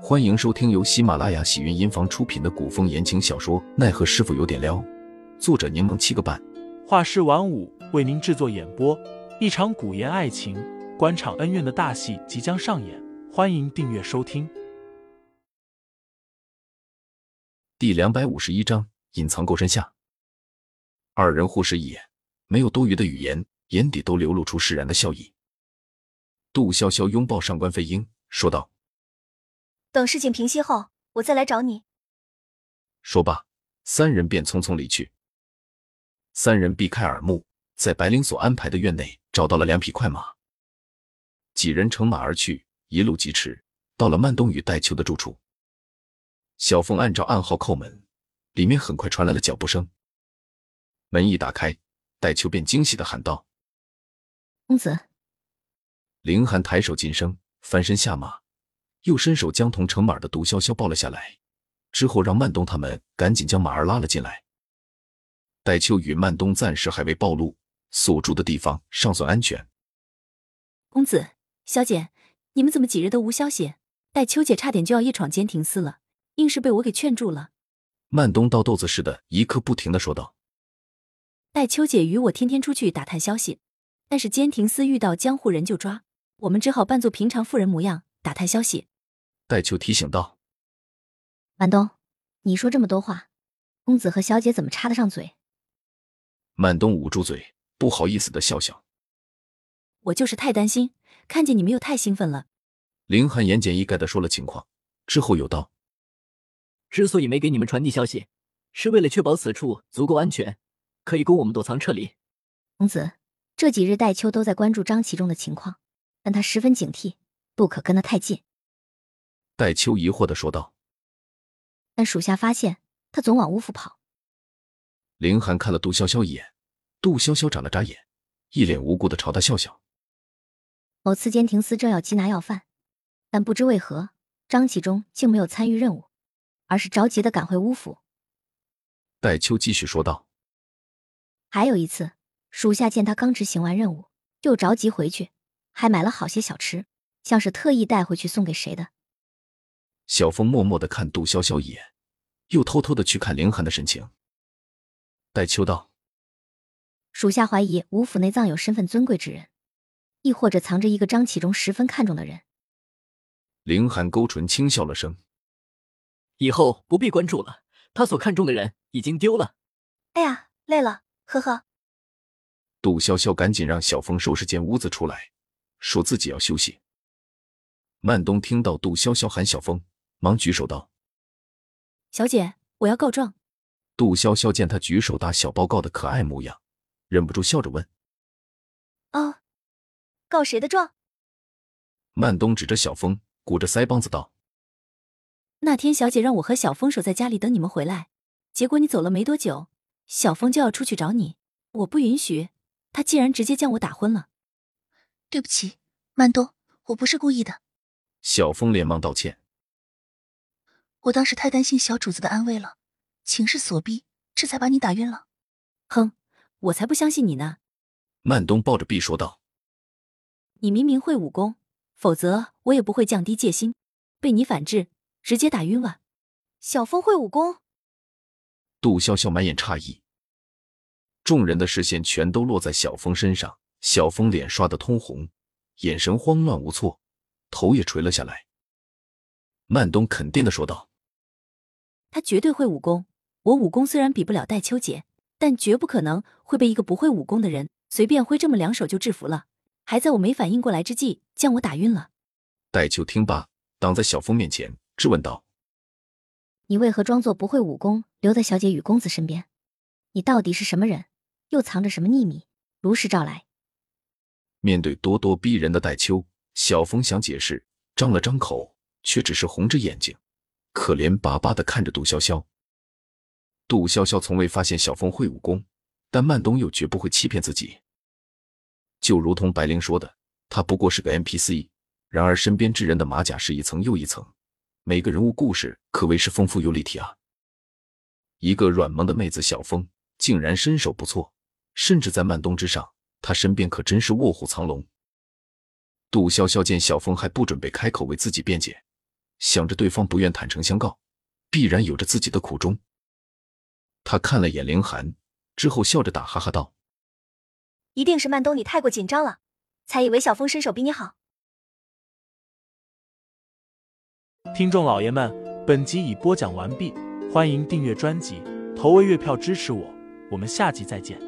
欢迎收听由喜马拉雅喜云音房出品的古风言情小说《奈何师傅有点撩》，作者柠檬七个半，画师晚舞为您制作演播。一场古言爱情、官场恩怨的大戏即将上演，欢迎订阅收听。第两百五十一章：隐藏够深下。二人互视一眼，没有多余的语言，眼底都流露出释然的笑意。杜潇潇拥抱上官飞鹰，说道。等事情平息后，我再来找你。说罢，三人便匆匆离去。三人避开耳目，在白灵所安排的院内找到了两匹快马，几人乘马而去，一路疾驰，到了曼冬与戴秋的住处。小凤按照暗号叩门，里面很快传来了脚步声。门一打开，戴秋便惊喜的喊道：“公子！”凌寒抬手噤声，翻身下马。又伸手将同乘马的毒潇潇抱了下来，之后让曼东他们赶紧将马儿拉了进来。戴秋与曼东暂时还未暴露，所住的地方尚算安全。公子、小姐，你们怎么几日都无消息？戴秋姐差点就要夜闯监亭司了，硬是被我给劝住了。曼东倒豆子似的，一刻不停的说道：“戴秋姐与我天天出去打探消息，但是监庭司遇到江湖人就抓，我们只好扮作平常妇人模样打探消息。”戴秋提醒道：“满东，你说这么多话，公子和小姐怎么插得上嘴？”满东捂住嘴，不好意思的笑笑：“我就是太担心，看见你们又太兴奋了。”林寒言简意赅的说了情况，之后又道：“之所以没给你们传递消息，是为了确保此处足够安全，可以供我们躲藏撤离。”公子，这几日戴秋都在关注张其中的情况，但他十分警惕，不可跟得太近。戴秋疑惑的说道：“但属下发现他总往乌府跑。”凌寒看了杜潇潇一眼，杜潇潇眨了眨眼，一脸无辜的朝他笑笑。某次监庭司正要缉拿要犯，但不知为何张启忠竟没有参与任务，而是着急的赶回乌府。戴秋继续说道：“还有一次，属下见他刚执行完任务，又着急回去，还买了好些小吃，像是特意带回去送给谁的。”小峰默默的看杜潇潇一眼，又偷偷的去看凌寒的神情。戴秋道：“属下怀疑吴府内藏有身份尊贵之人，亦或者藏着一个张启忠十分看重的人。”凌寒勾唇轻笑了声：“以后不必关注了，他所看重的人已经丢了。”哎呀，累了，呵呵。杜潇潇赶紧让小峰收拾间屋子出来，说自己要休息。曼东听到杜潇潇喊小峰。忙举手道：“小姐，我要告状。”杜潇潇见他举手打小报告的可爱模样，忍不住笑着问：“哦，告谁的状？”曼东指着小峰，鼓着腮帮子道：“那天小姐让我和小峰守在家里等你们回来，结果你走了没多久，小峰就要出去找你，我不允许，他竟然直接将我打昏了。对不起，曼东，我不是故意的。”小峰连忙道歉。我当时太担心小主子的安危了，情势所逼，这才把你打晕了。哼，我才不相信你呢！曼东抱着臂说道：“你明明会武功，否则我也不会降低戒心，被你反制，直接打晕了。”小峰会武功？杜潇潇满眼诧异，众人的视线全都落在小峰身上。小峰脸刷得通红，眼神慌乱无措，头也垂了下来。曼东肯定的说道。他绝对会武功，我武功虽然比不了戴秋姐，但绝不可能会被一个不会武功的人随便挥这么两手就制服了，还在我没反应过来之际将我打晕了。戴秋听罢，挡在小峰面前，质问道：“你为何装作不会武功，留在小姐与公子身边？你到底是什么人？又藏着什么秘密？如实招来。”面对咄咄逼人的戴秋，小峰想解释，张了张口，却只是红着眼睛。可怜巴巴的看着杜潇潇。杜潇潇从未发现小峰会武功，但曼东又绝不会欺骗自己。就如同白灵说的，他不过是个 NPC。然而身边之人的马甲是一层又一层，每个人物故事可谓是丰富又立体啊。一个软萌的妹子小峰，竟然身手不错，甚至在曼东之上，他身边可真是卧虎藏龙。杜潇潇见小峰还不准备开口为自己辩解。想着对方不愿坦诚相告，必然有着自己的苦衷。他看了眼凌寒，之后笑着打哈哈道：“一定是曼东你太过紧张了，才以为小峰身手比你好。”听众老爷们，本集已播讲完毕，欢迎订阅专辑，投喂月票支持我，我们下集再见。